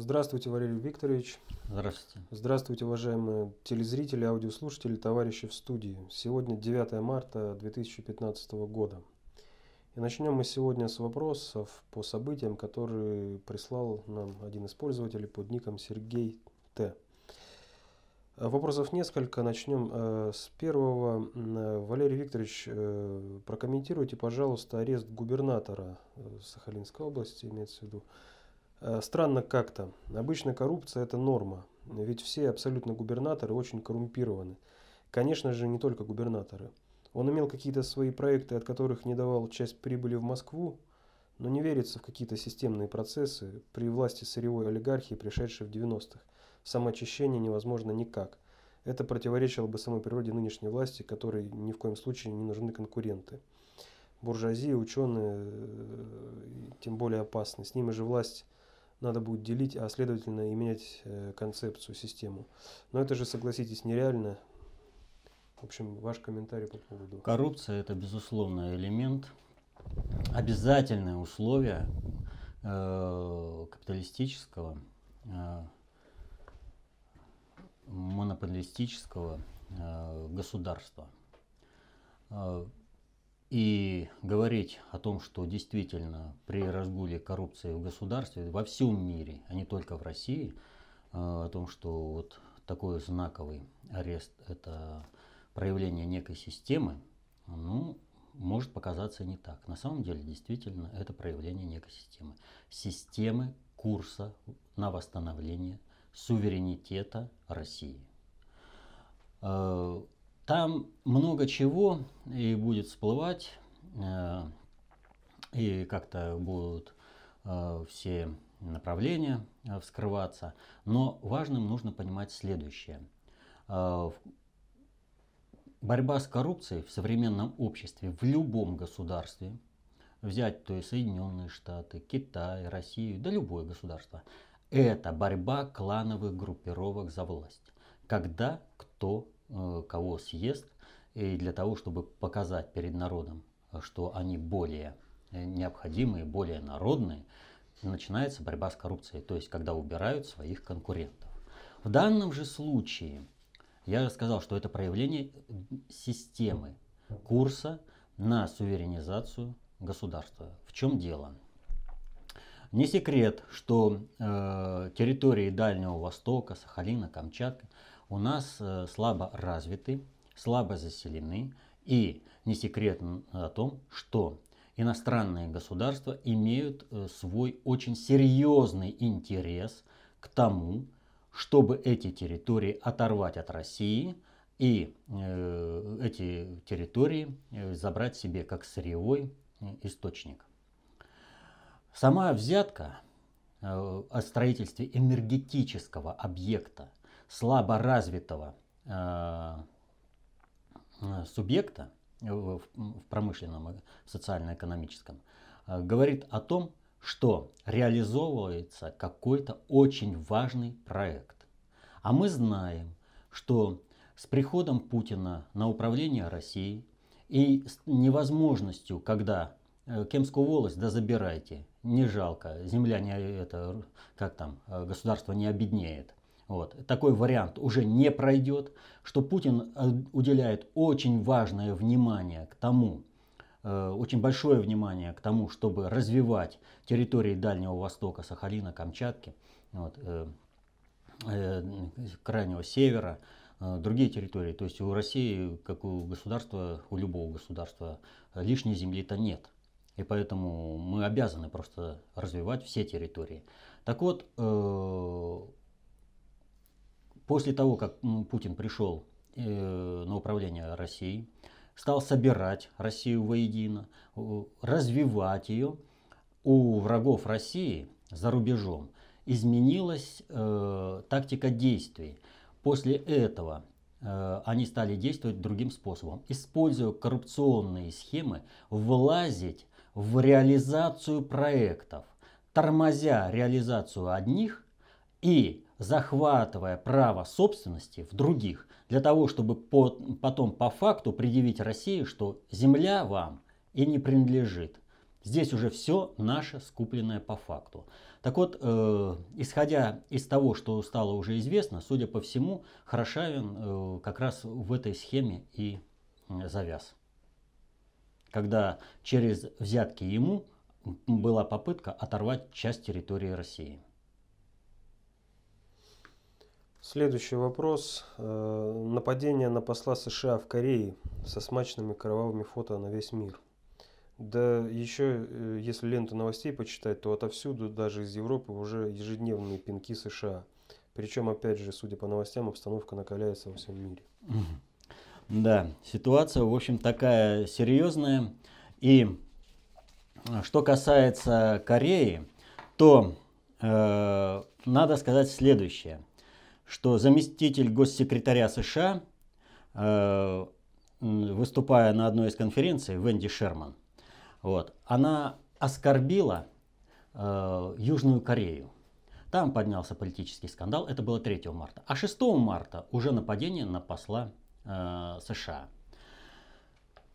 Здравствуйте, Валерий Викторович. Здравствуйте. Здравствуйте, уважаемые телезрители, аудиослушатели, товарищи в студии. Сегодня 9 марта 2015 года. И начнем мы сегодня с вопросов по событиям, которые прислал нам один из пользователей под ником Сергей Т. Вопросов несколько. Начнем э, с первого. Э, Валерий Викторович, э, прокомментируйте, пожалуйста, арест губернатора Сахалинской области, имеется в виду. Странно как-то. Обычно коррупция это норма. Ведь все абсолютно губернаторы очень коррумпированы. Конечно же, не только губернаторы. Он имел какие-то свои проекты, от которых не давал часть прибыли в Москву, но не верится в какие-то системные процессы при власти сырьевой олигархии, пришедшей в 90-х самоочищение невозможно никак. Это противоречило бы самой природе нынешней власти, которой ни в коем случае не нужны конкуренты. Буржуазия, ученые, э, тем более опасны. С ними же власть надо будет делить, а следовательно и менять э, концепцию, систему. Но это же, согласитесь, нереально. В общем, ваш комментарий по поводу. Коррупция это безусловно элемент, обязательное условие э, капиталистического э, монополистического э, государства. Э, и говорить о том, что действительно при разгуле коррупции в государстве во всем мире, а не только в России, э, о том, что вот такой знаковый арест – это проявление некой системы, ну, может показаться не так. На самом деле, действительно, это проявление некой системы. Системы курса на восстановление суверенитета России. Э, там много чего и будет всплывать, э, и как-то будут э, все направления вскрываться. Но важным нужно понимать следующее. Борьба с коррупцией в современном обществе, в любом государстве, взять то есть Соединенные Штаты, Китай, Россию, да любое государство, это борьба клановых группировок за власть. Когда кто э, кого съест, и для того, чтобы показать перед народом, что они более э, необходимые, более народные, начинается борьба с коррупцией, то есть когда убирают своих конкурентов. В данном же случае я сказал, что это проявление системы курса на суверенизацию государства. В чем дело? Не секрет, что э, территории Дальнего Востока, Сахалина, Камчатка у нас э, слабо развиты, слабо заселены. И не секрет о том, что иностранные государства имеют э, свой очень серьезный интерес к тому, чтобы эти территории оторвать от России и э, эти территории э, забрать себе как сырьевой источник. Сама взятка о строительстве энергетического объекта слабо развитого э, э, субъекта в промышленном и социально-экономическом говорит о том, что реализовывается какой-то очень важный проект. А мы знаем, что с приходом Путина на управление Россией и с невозможностью, когда Кемскую волость, да забирайте, не жалко, земля не это, как там, э, государство не обеднеет. Вот. Такой вариант уже не пройдет, что Путин э, уделяет очень важное внимание к тому, э, очень большое внимание к тому, чтобы развивать территории Дальнего Востока, Сахалина, Камчатки, вот, Крайнего Севера, другие территории. То есть у России, как у государства, у любого государства, лишней земли-то нет. И поэтому мы обязаны просто развивать все территории. Так вот, э, после того, как Путин пришел э, на управление Россией, стал собирать Россию воедино, развивать ее, у врагов России за рубежом изменилась э, тактика действий. После этого э, они стали действовать другим способом, используя коррупционные схемы, влазить в реализацию проектов, тормозя реализацию одних и захватывая право собственности в других, для того, чтобы по, потом по факту предъявить России, что земля вам и не принадлежит. Здесь уже все наше скупленное по факту. Так вот, э, исходя из того, что стало уже известно, судя по всему, Хорошавин э, как раз в этой схеме и завяз. Когда через взятки ему была попытка оторвать часть территории России. Следующий вопрос. Э, нападение на посла США в Корее со смачными кровавыми фото на весь мир. Да еще, э, если ленту новостей почитать, то отовсюду, даже из Европы, уже ежедневные пинки США. Причем, опять же, судя по новостям, обстановка накаляется во всем мире. Да, ситуация, в общем, такая серьезная. И э, что касается Кореи, то э, надо сказать следующее, что заместитель госсекретаря США, э, выступая на одной из конференций, Венди Шерман, вот, она оскорбила э, Южную Корею. Там поднялся политический скандал, это было 3 марта. А 6 марта уже нападение на посла э, США.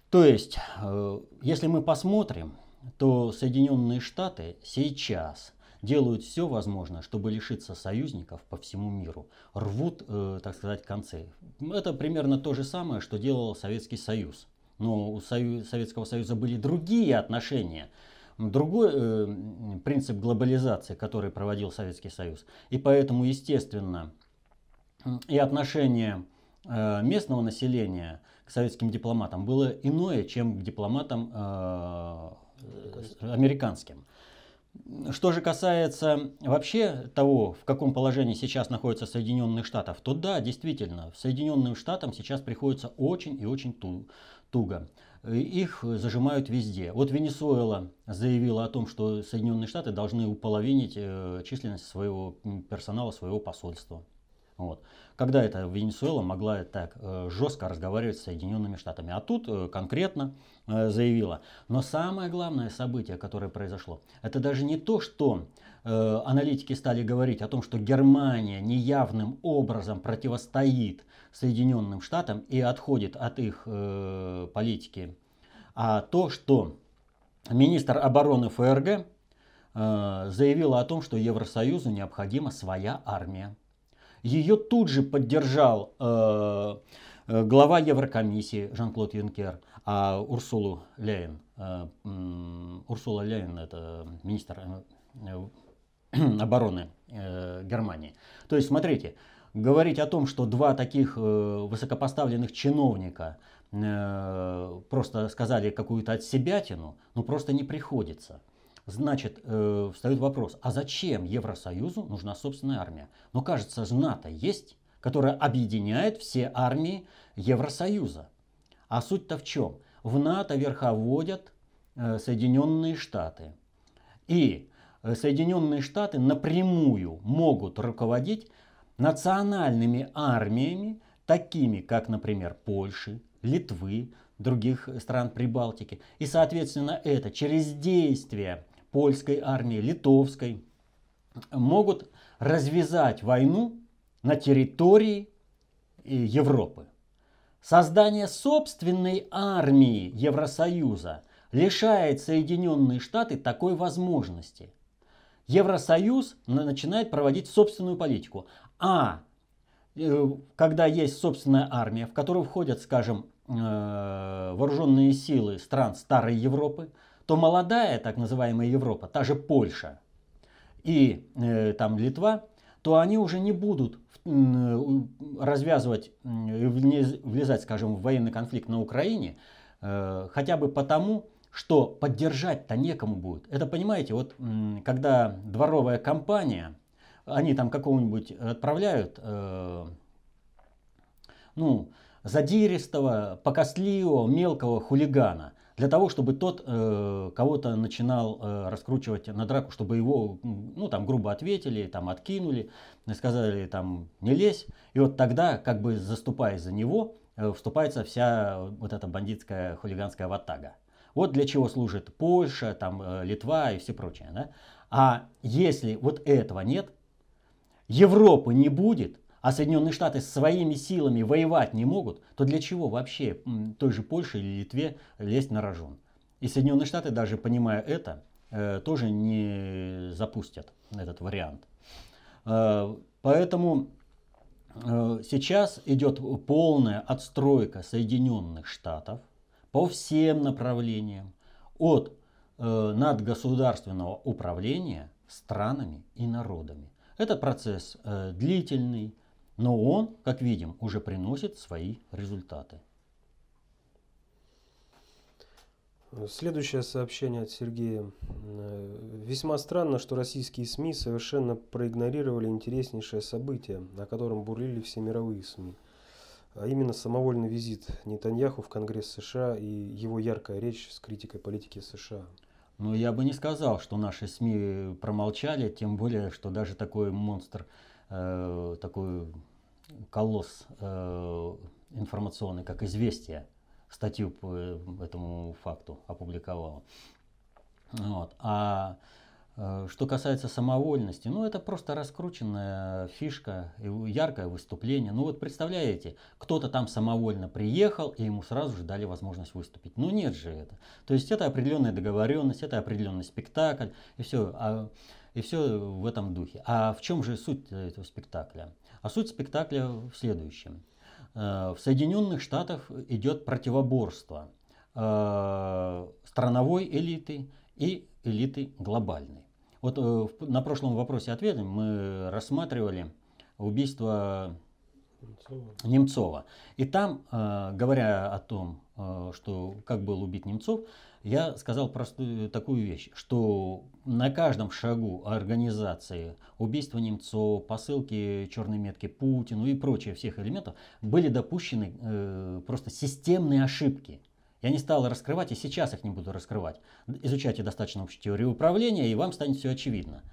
То есть, э, если мы посмотрим, то Соединенные Штаты сейчас делают все возможное, чтобы лишиться союзников по всему миру. Рвут, э, так сказать, концы. Это примерно то же самое, что делал Советский Союз. Но у Советского Союза были другие отношения, другой э, принцип глобализации, который проводил Советский Союз. И поэтому, естественно, и отношение э, местного населения к советским дипломатам было иное, чем к дипломатам э, американским. Что же касается вообще того, в каком положении сейчас находятся Соединенные Штаты, то да, действительно, Соединенным Штатам сейчас приходится очень и очень туго. Их зажимают везде. Вот Венесуэла заявила о том, что Соединенные Штаты должны уполовинить э, численность своего персонала, своего посольства. Вот. Когда это Венесуэла могла так э, жестко разговаривать с Соединенными Штатами. А тут э, конкретно э, заявила. Но самое главное событие, которое произошло, это даже не то, что аналитики стали говорить о том, что Германия неявным образом противостоит Соединенным Штатам и отходит от их политики, а то, что министр обороны ФРГ заявила о том, что Евросоюзу необходима своя армия. Ее тут же поддержал э, э, глава Еврокомиссии Жан-Клод Юнкер, а Урсулу Ляйен, э, Урсула Ляйен это министр обороны Германии. То есть, смотрите, говорить о том, что два таких высокопоставленных чиновника просто сказали какую-то отсебятину, ну просто не приходится. Значит, э, встает вопрос, а зачем Евросоюзу нужна собственная армия? Но кажется, же НАТО есть, которая объединяет все армии Евросоюза. А суть-то в чем? В НАТО верховодят э, Соединенные Штаты. И э, Соединенные Штаты напрямую могут руководить национальными армиями, такими как, например, Польши, Литвы, других стран Прибалтики. И, соответственно, это через действия польской армии, литовской, могут развязать войну на территории э, Европы. Создание собственной армии Евросоюза лишает Соединенные Штаты такой возможности. Евросоюз начинает проводить собственную политику. А э, когда есть собственная армия, в которую входят, скажем, э, вооруженные силы стран Старой Европы, то молодая так называемая Европа, та же Польша и э, там Литва, то они уже не будут э, развязывать, э, влезать, скажем, в военный конфликт на Украине, э, хотя бы потому, что поддержать-то некому будет. Это, понимаете, вот когда дворовая компания, они там какого-нибудь отправляют, ну, задиристого, покостливого, мелкого хулигана – для того, чтобы тот э, кого-то начинал э, раскручивать на драку, чтобы его, ну, там, грубо ответили, там, откинули, сказали, там, не лезь. И вот тогда, как бы заступая за него, э, вступается вся вот эта бандитская хулиганская ватага. Вот для чего служит Польша, там, э, Литва и все прочее. Да? А если вот этого нет, Европы не будет, а Соединенные Штаты своими силами воевать не могут, то для чего вообще той же Польше или Литве лезть на рожон? И Соединенные Штаты, даже понимая это, э, тоже не запустят этот вариант. Э, поэтому э, сейчас идет полная отстройка Соединенных Штатов по всем направлениям от надгосударственного управления странами и народами. Это процесс длительный, но он, как видим, уже приносит свои результаты. Следующее сообщение от Сергея. Э, Весьма странно, что российские СМИ совершенно проигнорировали интереснейшее событие, о котором бурлили все мировые СМИ. А именно самовольный визит Нетаньяху в Конгресс США и его яркая речь с критикой политики США. Ну, я бы не сказал, что наши СМИ промолчали, тем более, что даже такой монстр, э, такой колосс э, информационный, как «Известия», статью по этому факту опубликовала. Вот. А э, что касается самовольности, ну это просто раскрученная фишка, яркое выступление. Ну вот представляете, кто-то там самовольно приехал, и ему сразу же дали возможность выступить. Ну нет же это. То есть это определенная договоренность, это определенный спектакль, и все, а, и все в этом духе. А в чем же суть этого спектакля? А суть спектакля в следующем. Э, в Соединенных Штатах идет противоборство э, страновой элиты и элиты глобальной. Вот э, на прошлом вопросе ответом мы рассматривали убийство Немцова. Немцова. И там, говоря о том, что как был убит Немцов, я сказал простую такую вещь, что на каждом шагу организации убийства Немцова, посылки черной метки Путину и прочее всех элементов были допущены э, просто системные ошибки. Я не стал раскрывать, и сейчас их не буду раскрывать. Изучайте достаточно общую теорию управления, и вам станет все очевидно.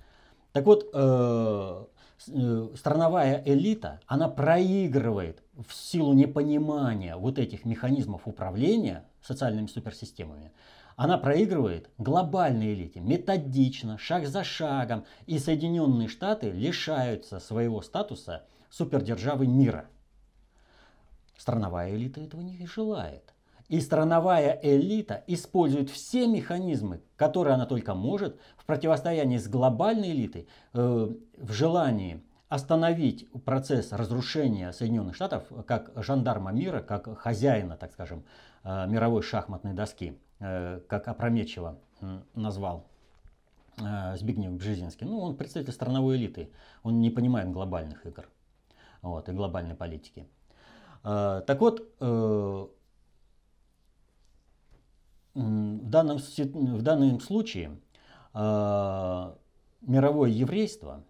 Так вот, э, э, страновая элита, она проигрывает в силу непонимания вот этих механизмов управления социальными суперсистемами она проигрывает глобальной элите методично, шаг за шагом, и Соединенные Штаты лишаются своего статуса супердержавы мира. Страновая элита этого не желает. И страновая элита использует все механизмы, которые она только может в противостоянии с глобальной элитой, э, в желании остановить процесс разрушения Соединенных Штатов как жандарма мира, как хозяина, так скажем, э, мировой шахматной доски. Э, как опрометчиво назвал э, Збигнев Бжезинский. Ну, он представитель страновой элиты. Он не понимает глобальных игр вот, и глобальной политики. Э, так вот, в данном, в данном случае мировое еврейство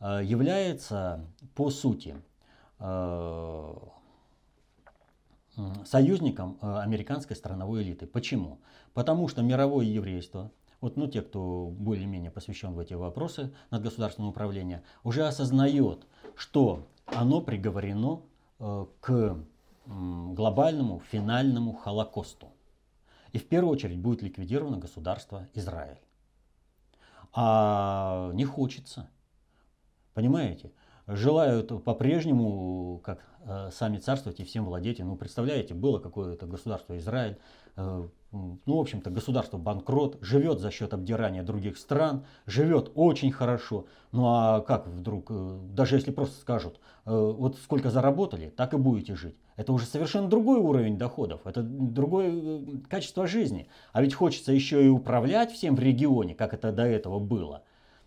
является по сути союзником э, американской страновой элиты. Почему? Потому что мировое еврейство, вот ну, те, кто более-менее посвящен в эти вопросы надгосударственного управления, уже осознает, что оно приговорено э, к глобальному финальному Холокосту. И в первую очередь будет ликвидировано государство Израиль. А не хочется. Понимаете? желают по-прежнему, как э, сами царствовать и всем владеть. Ну, представляете, было какое-то государство Израиль, э, ну, в общем-то, государство банкрот, живет за счет обдирания других стран, живет очень хорошо. Ну а как вдруг, э, даже если просто скажут, вот сколько заработали, так и будете жить. Это уже совершенно другой уровень доходов, это другое э, качество жизни. А ведь хочется еще и управлять всем в регионе, как это до этого было.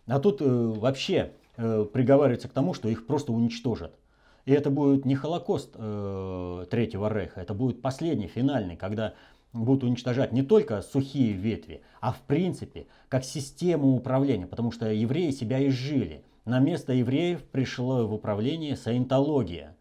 А тут э, вообще э, приговаривается к тому, что их просто уничтожат. И это будет не Холокост э, Третьего Рейха, это будет последний, финальный, когда будут уничтожать не только сухие ветви, а в принципе как систему управления, потому что евреи себя изжили. На место евреев пришло в управление саентология.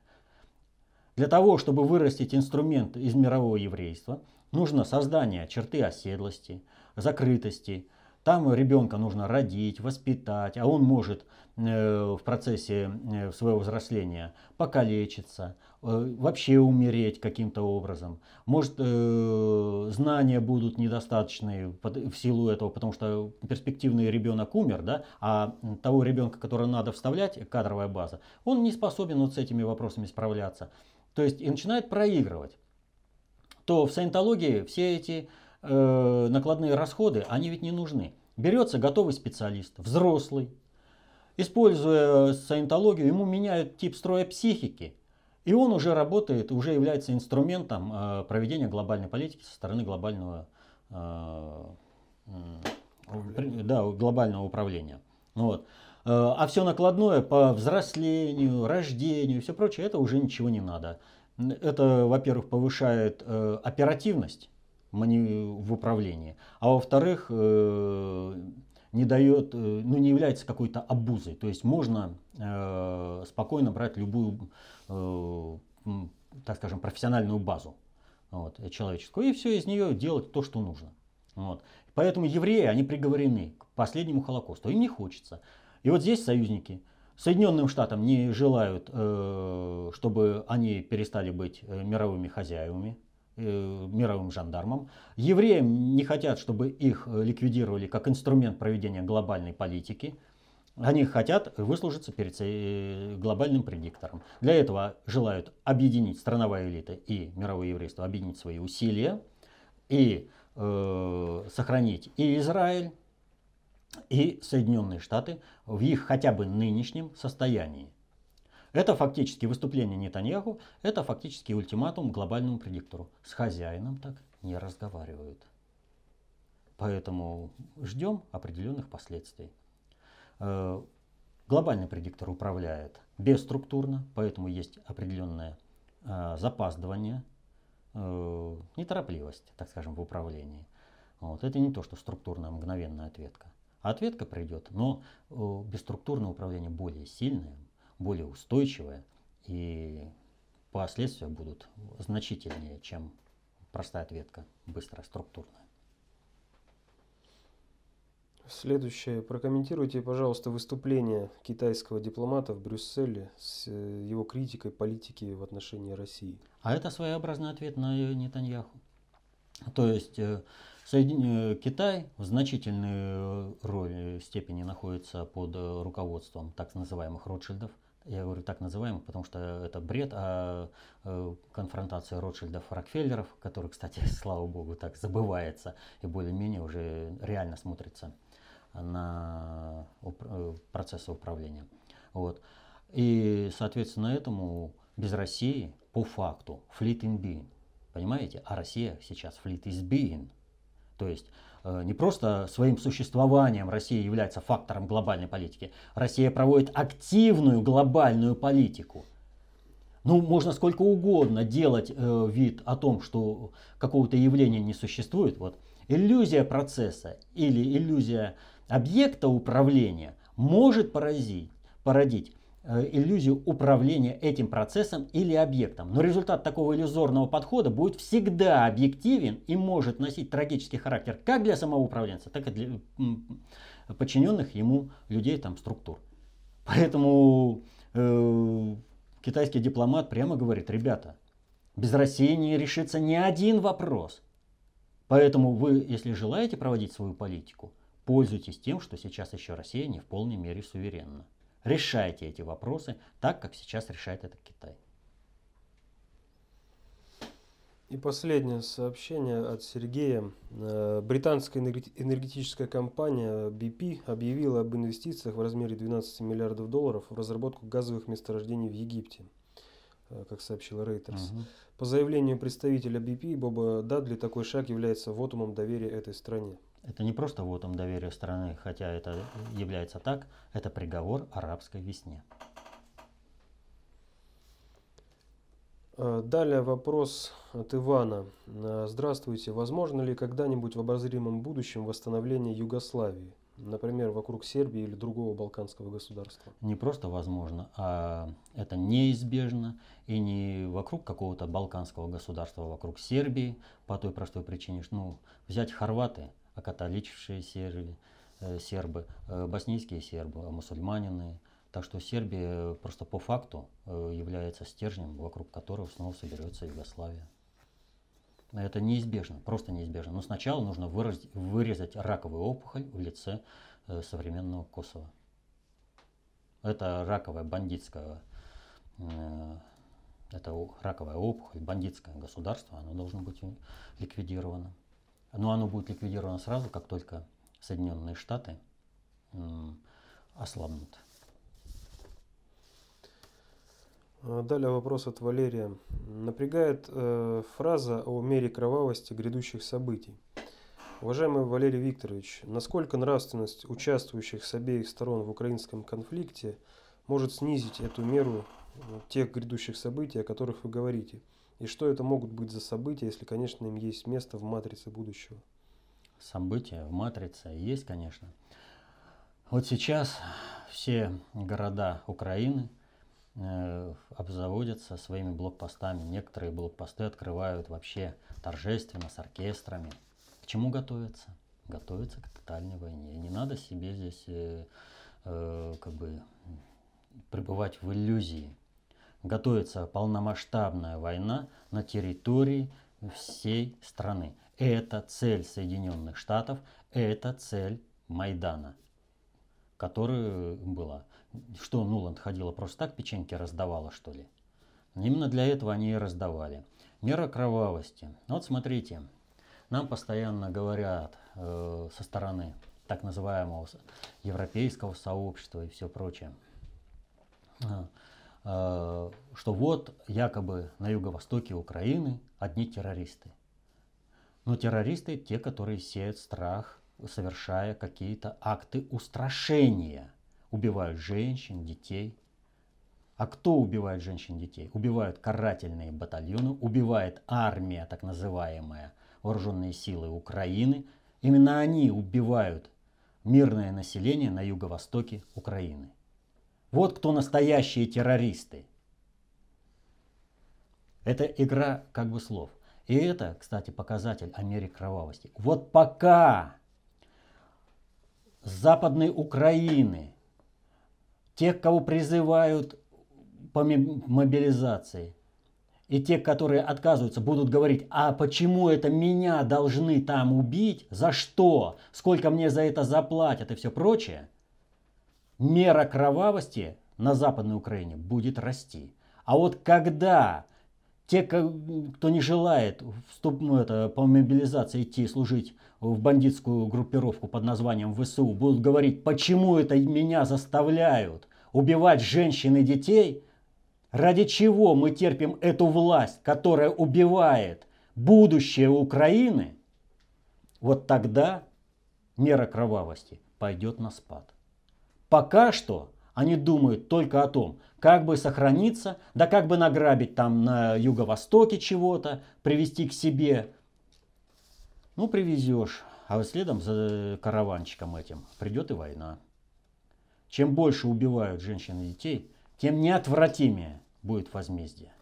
Для того, чтобы вырастить инструмент из мирового еврейства, нужно создание черты оседлости, закрытости, там ребенка нужно родить, воспитать, а он может э, в процессе э, своего взросления покалечиться, э, вообще умереть каким-то образом. Может, знания будут недостаточные в силу этого, потому что перспективный ребенок умер, да, а того ребенка, которого надо вставлять, кадровая база, он не способен вот с этими вопросами справляться. То есть и начинает проигрывать. То в саентологии все эти э, накладные расходы, они ведь не нужны. Берется готовый специалист, взрослый, используя саентологию, ему меняют тип строя психики, и он уже работает, уже является инструментом э, проведения глобальной политики со стороны глобального, э, да, глобального управления. Вот. Э, а все накладное по взрослению, рождению и все прочее, это уже ничего не надо. Это, во-первых, повышает э, оперативность в управлении, а во-вторых, э, не дает, ну, не является какой-то обузой. То есть можно спокойно брать любую, так скажем, профессиональную базу вот, человеческую и все из нее делать то, что нужно. Вот. Поэтому евреи, они приговорены к последнему Холокосту. Им не хочется. И вот здесь союзники Соединенным Штатам не желают, э, чтобы они перестали быть э, мировыми хозяевами, э, мировым жандармом. Евреям не хотят, чтобы их ликвидировали как инструмент проведения глобальной политики. Они хотят выслужиться перед глобальным предиктором. Для этого желают объединить страновая элита и мировое еврейство, объединить свои усилия и э, сохранить и Израиль, и Соединенные Штаты в их хотя бы нынешнем состоянии. Это фактически выступление Нетаньяху, это фактически ультиматум глобальному предиктору. С хозяином так не разговаривают. Поэтому ждем определенных последствий. Э, глобальный предиктор управляет бесструктурно, поэтому есть определенное э, запаздывание, э, неторопливость, так скажем, в управлении. Вот. Это не то, что структурная мгновенная ответка. Ответка придет, но э, бесструктурное управление более сильное, более устойчивое, и последствия будут значительнее, чем простая ответка, быстрая, структурная. Следующее. Прокомментируйте, пожалуйста, выступление китайского дипломата в Брюсселе с э, его критикой политики в отношении России. А это своеобразный ответ на Нетаньяху. То есть э, Соедин... Китай в значительной э, роли э, степени находится под э, руководством так называемых Ротшильдов. Я говорю так называемых, потому что это бред, а конфронтация Ротшильдов Рокфеллеров, который, кстати, слава богу, так забывается и более-менее уже реально смотрится на процессы управления. Вот. И, соответственно, этому без России по факту fleet in being. Понимаете? А Россия сейчас fleet is being. То есть э, не просто своим существованием Россия является фактором глобальной политики. Россия проводит активную глобальную политику. Ну, можно сколько угодно делать э, вид о том, что какого-то явления не существует. Вот. Иллюзия процесса или иллюзия объекта управления может поразить, породить иллюзию управления этим процессом или объектом. Но результат такого иллюзорного подхода будет всегда объективен и может носить трагический характер как для самого управленца, так и для подчиненных ему людей, там, структур. Поэтому э, китайский дипломат прямо говорит, ребята, без России не решится ни один вопрос. Поэтому вы, если желаете проводить свою политику, пользуйтесь тем, что сейчас еще Россия не в полной мере суверенна. Решайте эти вопросы так, как сейчас решает это Китай. И последнее сообщение от Сергея. Э, британская энергетическая компания BP объявила об инвестициях в размере 12 миллиардов долларов в разработку газовых месторождений в Египте, э, как сообщил Reuters. Угу. По заявлению представителя BP Боба Дадли, такой шаг является вотумом доверия этой стране. Это не просто вотом доверия страны, хотя это является так, это приговор арабской весне. А, далее вопрос от Ивана. А, здравствуйте. Возможно ли когда-нибудь в обозримом будущем восстановление Югославии? Например, вокруг Сербии или другого балканского государства? Не просто возможно, а это неизбежно. И не вокруг какого-то балканского государства, а вокруг Сербии. По той простой причине, что ну, взять хорваты, окатоличившие э, сербы э, боснийские сербы, мусульманины. Так что Сербия просто по факту э, является стержнем, вокруг которого снова соберется Югославия. Это неизбежно, просто неизбежно. Но сначала нужно вырезать, вырезать раковую опухоль в лице современного Косово. Это раковая бандитская, это раковая опухоль, бандитское государство, оно должно быть ликвидировано. Но оно будет ликвидировано сразу, как только Соединенные Штаты ослабнут. А, далее вопрос от Валерия. Напрягает э, фраза о мере кровавости грядущих событий. Уважаемый Валерий Викторович, насколько нравственность участвующих с обеих сторон в украинском конфликте может снизить эту меру э, тех грядущих событий, о которых вы говорите? И что это могут быть за события, если, конечно, им есть место в матрице будущего? События в матрице есть, конечно. Вот сейчас все города Украины э, обзаводятся своими блокпостами. Некоторые блокпосты открывают вообще торжественно, с оркестрами чему готовиться? Готовиться к тотальной войне. Не надо себе здесь э, э, как бы пребывать в иллюзии. Готовится полномасштабная война на территории всей страны. Это цель Соединенных Штатов, это цель Майдана, которая была. Что, Нуланд ходила просто так печеньки раздавала, что ли? Именно для этого они и раздавали. Мера кровавости. Вот смотрите, нам постоянно говорят э, со стороны так называемого европейского сообщества и все прочее, э, что вот якобы на юго-востоке Украины одни террористы. Но террористы те, которые сеют страх, совершая какие-то акты устрашения, убивают женщин, детей. А кто убивает женщин, детей? Убивают карательные батальоны, убивает армия, так называемая, вооруженные силы Украины. Именно они убивают мирное население на юго-востоке Украины. Вот кто настоящие террористы. Это игра как бы слов. И это, кстати, показатель о мере кровавости. Вот пока с Западной Украины, тех, кого призывают по мобилизации, и те, которые отказываются, будут говорить, а почему это меня должны там убить, за что, сколько мне за это заплатят и все прочее, мера кровавости на Западной Украине будет расти. А вот когда те, кто не желает вступ, ну, это, по мобилизации идти служить в бандитскую группировку под названием ВСУ, будут говорить, почему это меня заставляют убивать женщин и детей – Ради чего мы терпим эту власть, которая убивает будущее Украины? Вот тогда мера кровавости пойдет на спад. Пока что они думают только о том, как бы сохраниться, да как бы награбить там на юго-востоке чего-то, привести к себе. Ну, привезешь, а вот следом за караванчиком этим придет и война. Чем больше убивают женщин и детей, тем неотвратимее будет возмездие.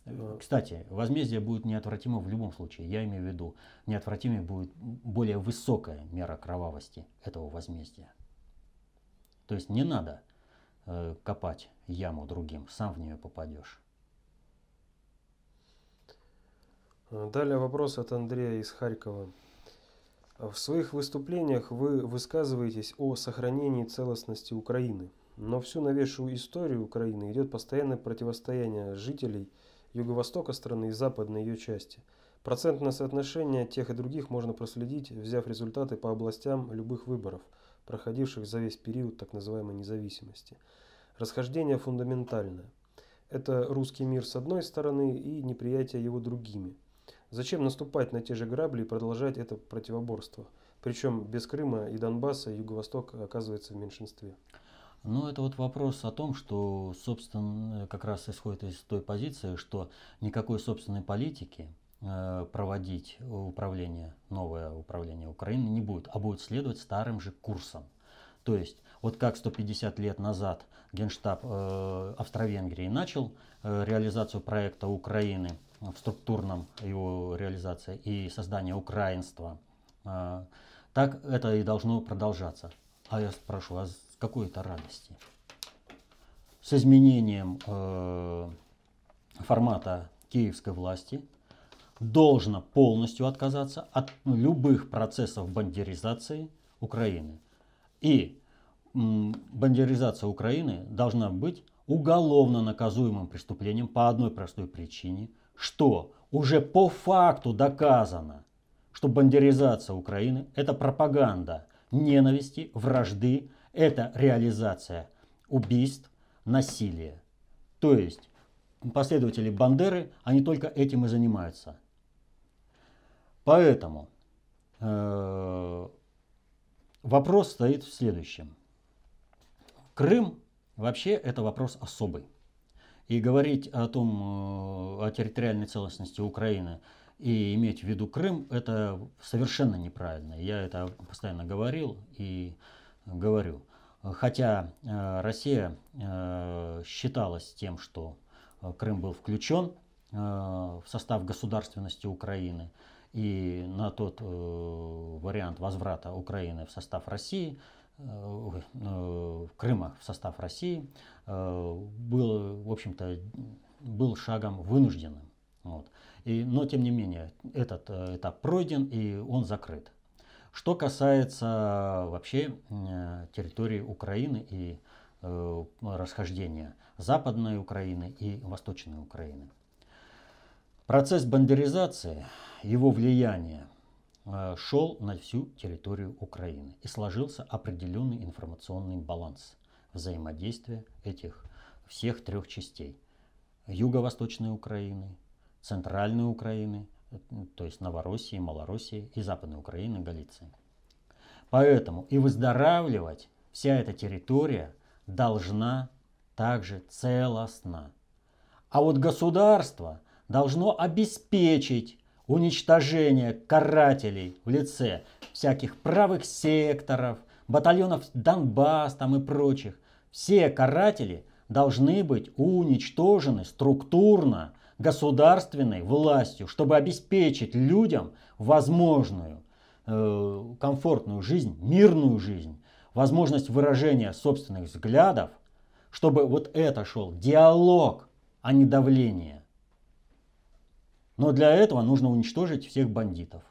Э, кстати, возмездие будет неотвратимо в любом случае. Я имею в виду, неотвратимой будет более высокая мера кровавости этого возмездия. То есть не надо э, копать яму другим, сам в нее попадешь. Далее вопрос от Андрея из Харькова. В своих выступлениях вы высказываетесь о сохранении целостности Украины. Но всю новейшую историю Украины идет постоянное противостояние жителей юго-востока страны и западной ее части. Процентное соотношение тех и других можно проследить, взяв результаты по областям любых выборов, проходивших за весь период так называемой независимости. Расхождение фундаментальное. Это русский мир с одной стороны и неприятие его другими – Зачем наступать на те же грабли и продолжать это противоборство? Причем без Крыма и Донбасса Юго-Восток оказывается в меньшинстве. Ну, это вот вопрос о том, что, собственно, как раз исходит из той позиции, что никакой собственной политики э, проводить управление, новое управление Украины не будет, а будет следовать старым же курсом. То есть, вот как 150 лет назад Генштаб э, Австро-Венгрии начал э, реализацию проекта Украины – в структурном его реализации и создания украинства, а, так это и должно продолжаться. А я спрошу, а с какой это радости? С изменением э, формата киевской власти должно полностью отказаться от любых процессов бандеризации Украины. И бандеризация Украины должна быть уголовно наказуемым преступлением по одной простой причине – что уже по факту доказано, что бандеризация Украины – это пропаганда ненависти, вражды, это реализация убийств, насилия. То есть последователи Бандеры, они только этим и занимаются. Поэтому э, вопрос стоит в следующем. Крым вообще это вопрос особый. И говорить о том, э, о территориальной целостности Украины и иметь в виду Крым, это совершенно неправильно. Я это постоянно говорил и говорю. Хотя э, Россия э, считалась тем, что Крым был включен в состав государственности Украины, и на тот вариант возврата Украины в состав России – Э, э, Крыма в состав России э, был, в общем-то, был шагом вынужденным. Вот. И, но, тем не менее, этот этап пройден и он закрыт. Что касается вообще территории Украины и расхождения Западной Украины и Восточной Украины. Процесс бандеризации, его влияние Э, шел на всю территорию Украины и сложился определенный информационный баланс взаимодействия этих всех трех частей. Юго-восточной Украины, центральной Украины, э, то есть Новороссии, Малороссии и Западной Украины, Галиции. Поэтому и выздоравливать вся эта территория должна также целостно. А вот государство должно обеспечить уничтожение карателей в лице всяких правых секторов, батальонов Донбасс там и прочих. Все каратели должны быть уничтожены структурно государственной властью, чтобы обеспечить людям возможную э, комфортную жизнь, мирную жизнь, возможность выражения собственных взглядов, чтобы вот это шел диалог, а не давление. Но для этого нужно уничтожить всех бандитов.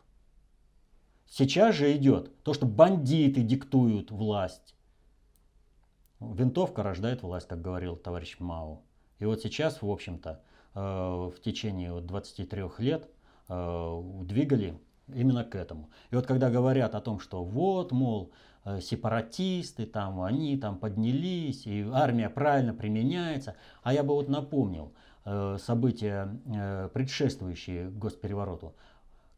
Сейчас же идет то, что бандиты диктуют власть. Винтовка рождает власть, как говорил товарищ Мао. И вот сейчас, в общем-то, в течение 23 лет э, двигали именно к этому. И вот когда говорят о том, что вот, мол, э, сепаратисты там, они там поднялись, и армия правильно применяется, а я бы вот напомнил, Э, события, э, предшествующие госперевороту,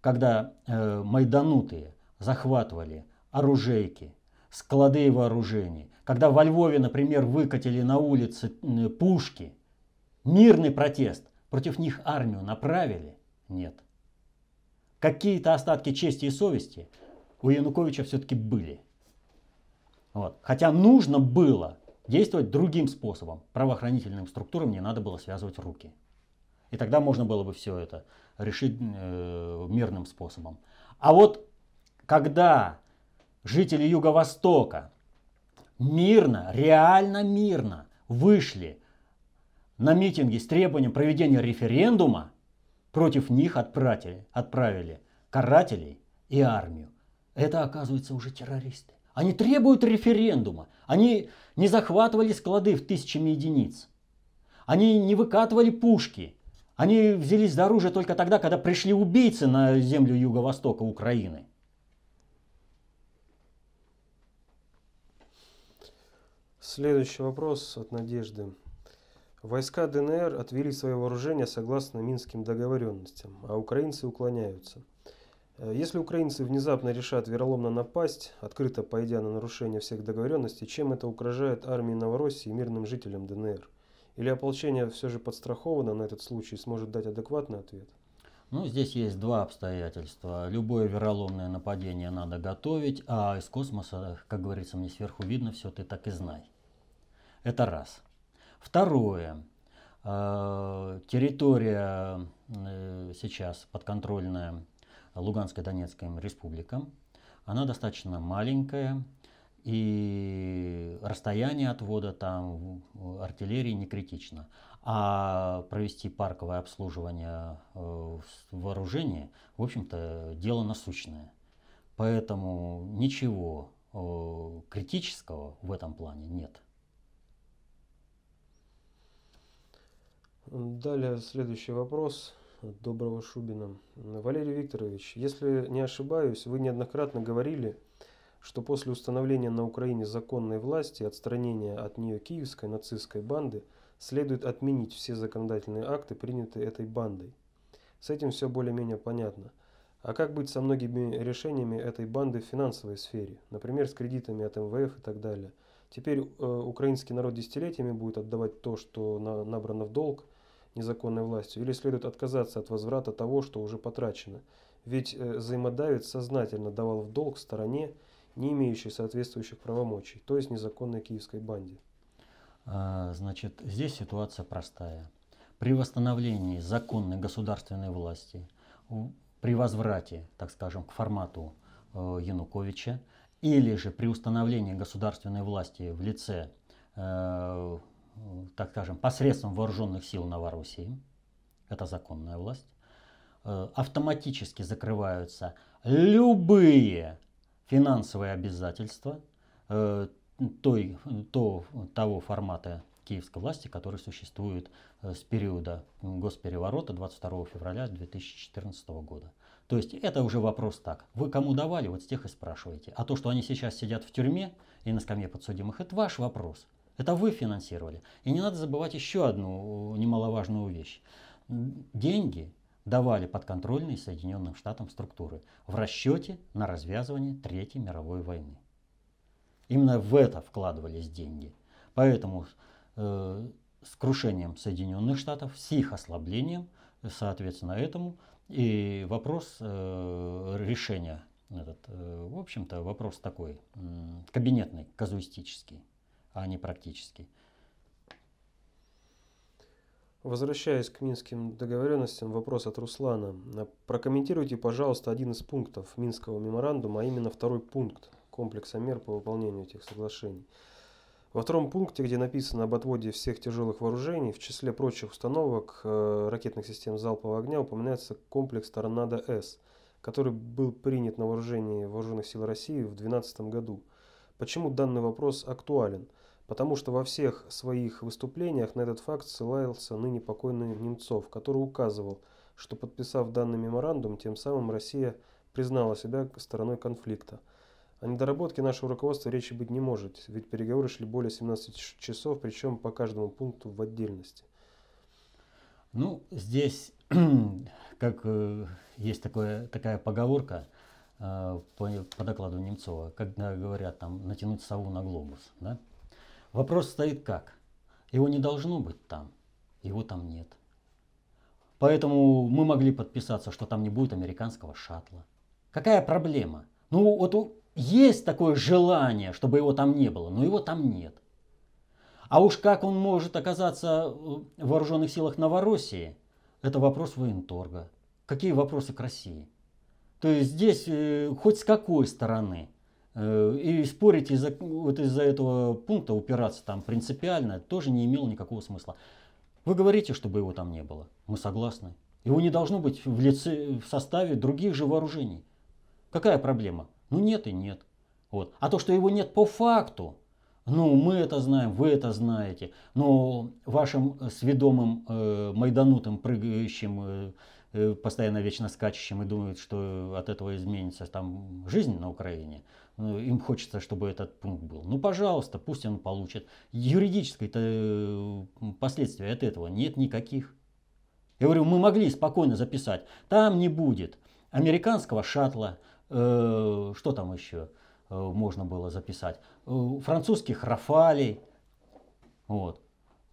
когда э, майданутые захватывали оружейки, склады вооружений, когда во Львове, например, выкатили на улицы пушки, мирный протест, против них армию направили? Нет. Какие-то остатки чести и совести у Януковича все-таки были. Вот. Хотя нужно было действовать другим способом. Правоохранительным структурам не надо было связывать руки. И тогда можно было бы все это решить э, мирным способом. А вот когда жители Юго-Востока мирно, реально мирно вышли на митинги с требованием проведения референдума, против них отправили, отправили карателей и армию. Это, оказывается, уже террористы. Они требуют референдума. Они не захватывали склады в тысячами единиц. Они не выкатывали пушки. Они взялись за оружие только тогда, когда пришли убийцы на землю юго-востока Украины. Следующий вопрос от Надежды. Войска ДНР отвели свое вооружение согласно Минским договоренностям, а украинцы уклоняются. Э, если украинцы внезапно решат вероломно напасть, открыто пойдя на нарушение всех договоренностей, чем это угрожает армии Новороссии и мирным жителям ДНР? Или ополчение все же подстраховано на этот случай и сможет дать адекватный ответ? Ну, здесь есть два обстоятельства. Любое вероломное нападение надо готовить, а из космоса, как говорится, мне сверху видно все, ты так и знай. Это раз. Второе. Э, территория э, сейчас подконтрольная Луганская Донецкая республика. Она достаточно маленькая, и расстояние отвода там артиллерии не критично. А провести парковое обслуживание э, вооружения, в общем-то, дело насущное. Поэтому ничего критического в этом плане нет. Далее следующий вопрос Доброго Шубина. Валерий Викторович, если не ошибаюсь, вы неоднократно говорили, что после установления на Украине законной власти отстранения от нее киевской нацистской банды следует отменить все законодательные акты, принятые этой бандой. С этим все более-менее понятно. А как быть со многими решениями этой банды в финансовой сфере, например, с кредитами от МВФ и так далее? Теперь э, украинский народ десятилетиями будет отдавать то, что на, набрано в долг, незаконной властью, или следует отказаться от возврата того, что уже потрачено. Ведь э, взаимодавец сознательно давал в долг стороне, не имеющей соответствующих правомочий, то есть незаконной киевской банде. А, значит, здесь ситуация простая. При восстановлении законной государственной власти, при возврате, так скажем, к формату э, Януковича, или же при установлении государственной власти в лице э, так скажем, посредством вооруженных сил Новороссии, это законная власть, э, автоматически закрываются любые финансовые обязательства э, той, то, того формата киевской власти, который существует э, с периода госпереворота 22 февраля 2014 года. То есть это уже вопрос так. Вы кому давали, вот с тех и спрашиваете. А то, что они сейчас сидят в тюрьме и на скамье подсудимых, это ваш вопрос. Это вы финансировали. И не надо забывать еще одну немаловажную вещь. Деньги давали подконтрольные Соединенным Штатам структуры в расчете на развязывание Третьей мировой войны. Именно в это вкладывались деньги. Поэтому э, с крушением Соединенных Штатов, с их ослаблением, соответственно, этому и вопрос э, решения, этот, э, в общем-то, вопрос такой, э, кабинетный, казуистический а не практически. Возвращаясь к минским договоренностям, вопрос от Руслана. Прокомментируйте, пожалуйста, один из пунктов Минского меморандума, а именно второй пункт комплекса мер по выполнению этих соглашений. Во втором пункте, где написано об отводе всех тяжелых вооружений, в числе прочих установок э, ракетных систем залпового огня упоминается комплекс «Торнадо-С», который был принят на вооружении Вооруженных сил России в 2012 году. Почему данный вопрос актуален? Потому что во всех своих выступлениях на этот факт ссылался ныне покойный Немцов, который указывал, что подписав данный меморандум, тем самым Россия признала себя стороной конфликта. О недоработке нашего руководства речи быть не может, ведь переговоры шли более 17 часов, причем по каждому пункту в отдельности. Ну, здесь, как э, есть такое, такая поговорка э, по, по докладу Немцова, когда говорят там натянуть сову на глобус, да? Вопрос стоит как? Его не должно быть там, его там нет. Поэтому мы могли подписаться, что там не будет американского шаттла. Какая проблема? Ну вот есть такое желание, чтобы его там не было, но его там нет. А уж как он может оказаться в вооруженных силах Новороссии, это вопрос военторга. Какие вопросы к России? То есть здесь э, хоть с какой стороны – и спорить из-за вот из-за этого пункта, упираться там принципиально, тоже не имело никакого смысла. Вы говорите, чтобы его там не было. Мы согласны. Его не должно быть в, лице, в составе других же вооружений. Какая проблема? Ну нет и нет. Вот. А то, что его нет по факту, ну мы это знаем, вы это знаете, но вашим сведомым э, майданутым, прыгающим, э, э постоянно вечно скачущим и думают, что от этого изменится там жизнь на Украине – им хочется, чтобы этот пункт был. Ну, пожалуйста, пусть он получит. Юридической-то э, последствия от этого нет никаких. Я говорю, мы могли спокойно записать. Там не будет американского шаттла, э, что там еще э, можно было записать, э, французских рафалей. Вот.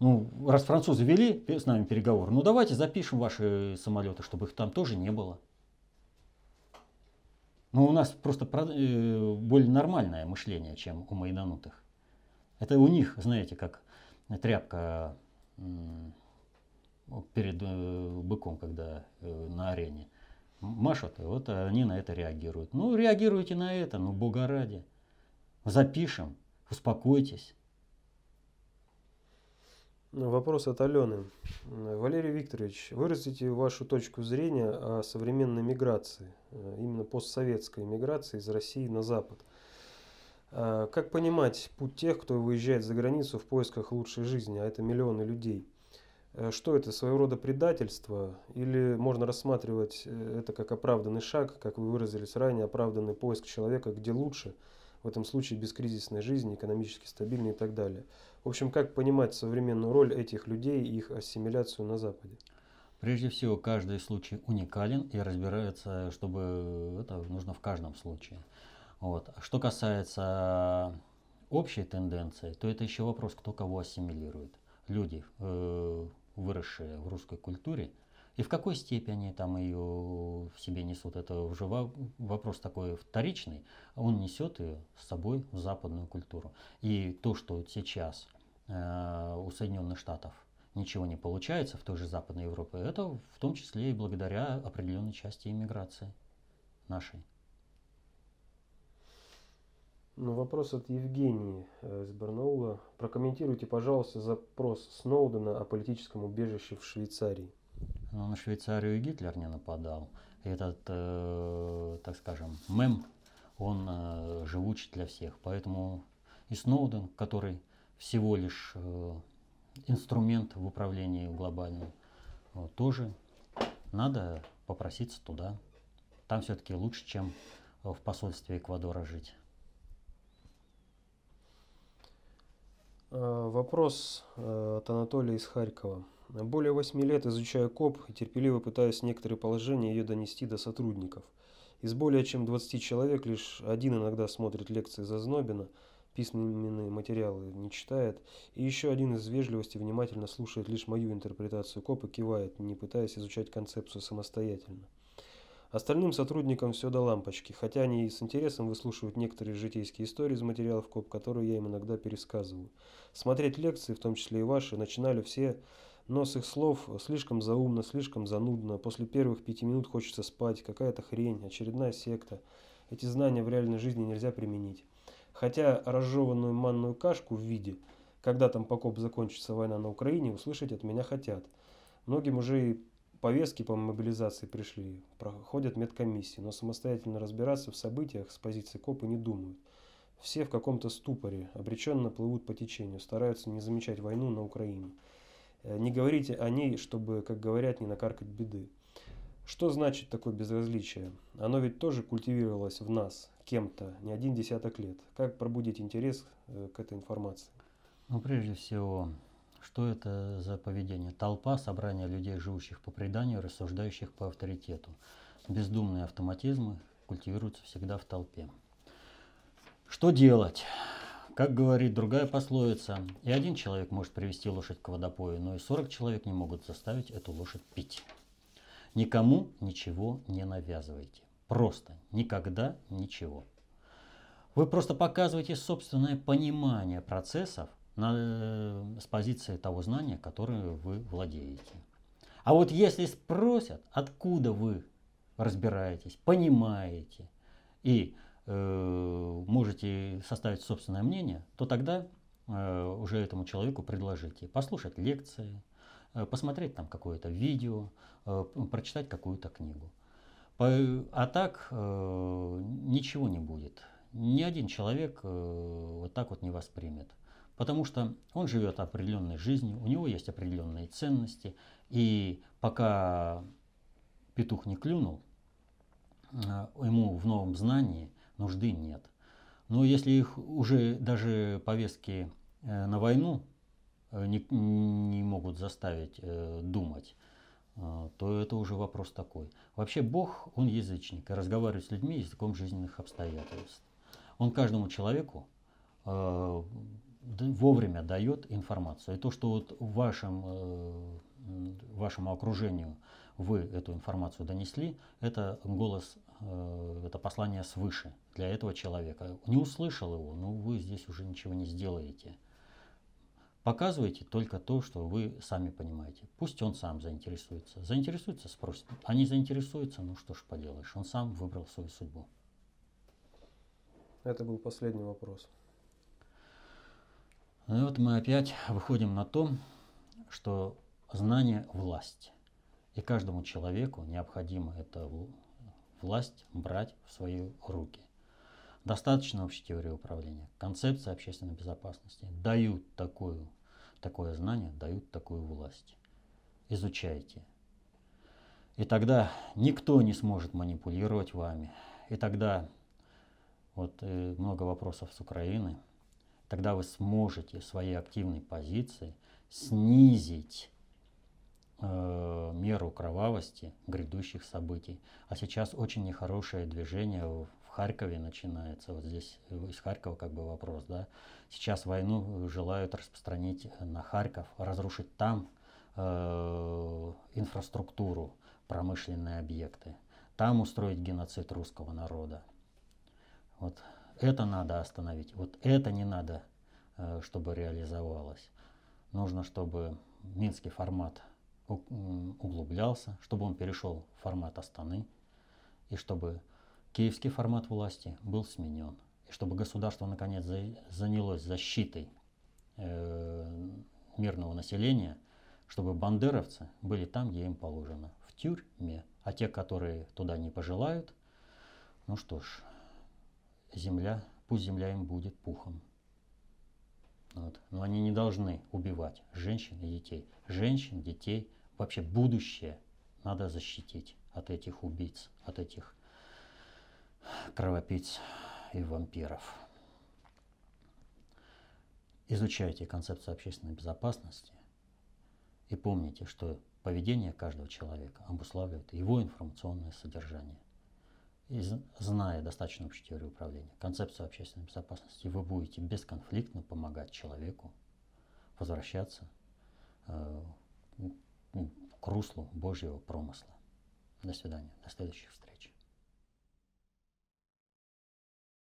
Ну, раз французы вели с нами переговоры, ну давайте запишем ваши самолеты, чтобы их там тоже не было. Но у нас просто э, более нормальное мышление, чем у майданутых. Это у них, знаете, как тряпка перед э, быком, когда э, на арене машут, вот они на это реагируют. Ну, реагируйте на это, ну, бога ради. Запишем, успокойтесь. Вопрос от Алены. Валерий Викторович, выразите вашу точку зрения о современной миграции, э, именно постсоветской миграции из России на Запад. А как понимать путь тех, кто выезжает за границу в поисках лучшей жизни, а это миллионы людей? Э, что это, своего рода предательство? Или можно рассматривать э, это как оправданный шаг, как вы выразились ранее, оправданный поиск человека, где лучше, в этом случае бескризисной жизни, экономически стабильной и так далее. В общем, как понимать современную роль этих людей и их ассимиляцию на Западе? Прежде всего, каждый случай уникален и разбирается, чтобы это нужно в каждом случае. Вот. Что касается общей тенденции, то это еще вопрос, кто кого ассимилирует. Люди, э, выросшие в русской культуре, и в какой степени там ее в себе несут, это уже вопрос такой вторичный. Он несет ее с собой в западную культуру. И то, что сейчас э, у Соединенных Штатов ничего не получается в той же Западной Европе, это в том числе и благодаря определенной части иммиграции нашей. Ну, вопрос от Евгении э, из Барнаула. Прокомментируйте, пожалуйста, запрос Сноудена о политическом убежище в Швейцарии. Ну, на Швейцарию и Гитлер не нападал. Этот, э, так скажем, мем, он э, живуч для всех. Поэтому и Сноуден, который всего лишь э, инструмент в управлении глобальным, вот, тоже надо попроситься туда. Там все-таки лучше, чем в посольстве Эквадора жить. Э, вопрос э, от Анатолия из Харькова. Более восьми лет изучаю КОП и терпеливо пытаюсь некоторые положения ее донести до сотрудников. Из более чем 20 человек лишь один иногда смотрит лекции Зазнобина, письменные материалы не читает, и еще один из вежливости внимательно слушает лишь мою интерпретацию КОП и кивает, не пытаясь изучать концепцию самостоятельно. Остальным сотрудникам все до лампочки, хотя они и с интересом выслушивают некоторые житейские истории из материалов КОП, которые я им иногда пересказываю. Смотреть лекции, в том числе и ваши, начинали все, но с их слов слишком заумно, слишком занудно. После первых пяти минут хочется спать, какая-то хрень, очередная секта. Эти знания в реальной жизни нельзя применить. Хотя разжеванную манную кашку в виде, когда там по КОП закончится война на Украине, услышать от меня хотят. Многим уже и повестки по мобилизации пришли, проходят медкомиссии, но самостоятельно разбираться в событиях с позиции КОПа не думают. Все в каком-то ступоре, обреченно плывут по течению, стараются не замечать войну на Украине. Э, не говорите о ней, чтобы, как говорят, не накаркать беды. Что значит такое безразличие? Оно ведь тоже культивировалось в нас, кем-то, не один десяток лет. Как пробудить интерес э, к этой информации? Ну, прежде всего, что это за поведение? Толпа, собрание людей, живущих по преданию, рассуждающих по авторитету. Бездумные автоматизмы культивируются всегда в толпе. Что делать? Как говорит другая пословица, и один человек может привести лошадь к водопою, но и 40 человек не могут заставить эту лошадь пить. Никому ничего не навязывайте. Просто никогда ничего. Вы просто показываете собственное понимание процессов, на, э, с позиции того знания, которое вы владеете. А вот если спросят, откуда вы разбираетесь, понимаете и можете составить собственное мнение, то тогда э, уже этому человеку предложите послушать лекции, э, посмотреть там какое-то видео, э, прочитать какую-то книгу. А так э, ничего не будет. Ни один человек э, вот так вот не воспримет. Потому что он живет определенной жизнью, у него есть определенные ценности, и пока петух не клюнул, э, ему в новом знании нужды нет. Но если их уже даже повестки э, на войну э, не, не могут заставить думать, то это уже вопрос такой. Вообще Бог, он язычник и разговаривает с людьми языком жизненных обстоятельств. Он каждому человеку вовремя дает информацию. И то, что вот вашем, э, вашему окружению вы эту информацию донесли, это голос, э, это послание свыше для этого человека. Не услышал его, ну вы здесь уже ничего не сделаете. Показывайте только то, что вы сами понимаете. Пусть он сам заинтересуется. Заинтересуется, спросит. А не заинтересуется, ну что ж поделаешь, он сам выбрал свою судьбу. Это был последний вопрос. Ну и вот мы опять выходим на то, что знание – власть. И каждому человеку необходимо эту власть брать в свои руки. Достаточно общей теории управления, концепция общественной безопасности дают такую, такое знание, дают такую власть. изучайте. И тогда никто не сможет манипулировать вами. И тогда, вот э, много вопросов с Украины, тогда вы сможете своей активной позицией снизить э, меру кровавости грядущих событий. А сейчас очень нехорошее движение в Харькове начинается. Вот здесь из Харькова как бы вопрос, да. Сейчас войну желают распространить на Харьков, разрушить там э, инфраструктуру, промышленные объекты, там устроить геноцид русского народа. Вот это надо остановить. Вот это не надо, э, чтобы реализовалось. Нужно, чтобы минский формат углублялся, чтобы он перешел в формат Астаны, и чтобы киевский формат власти был сменен, и чтобы государство наконец занялось защитой э, мирного населения, чтобы бандеровцы были там, где им положено, в тюрьме. А те, которые туда не пожелают, ну что ж, земля, пусть земля им будет пухом. Вот. Но они не должны убивать женщин и детей. Женщин, детей, вообще будущее надо защитить от этих убийц, от этих кровопийц и вампиров. Изучайте концепцию общественной безопасности и помните, что поведение каждого человека обуславливает его информационное содержание. И зная достаточно общую теорию управления, концепцию общественной безопасности, вы будете бесконфликтно помогать человеку возвращаться э, к руслу Божьего промысла. До свидания. До следующих встреч.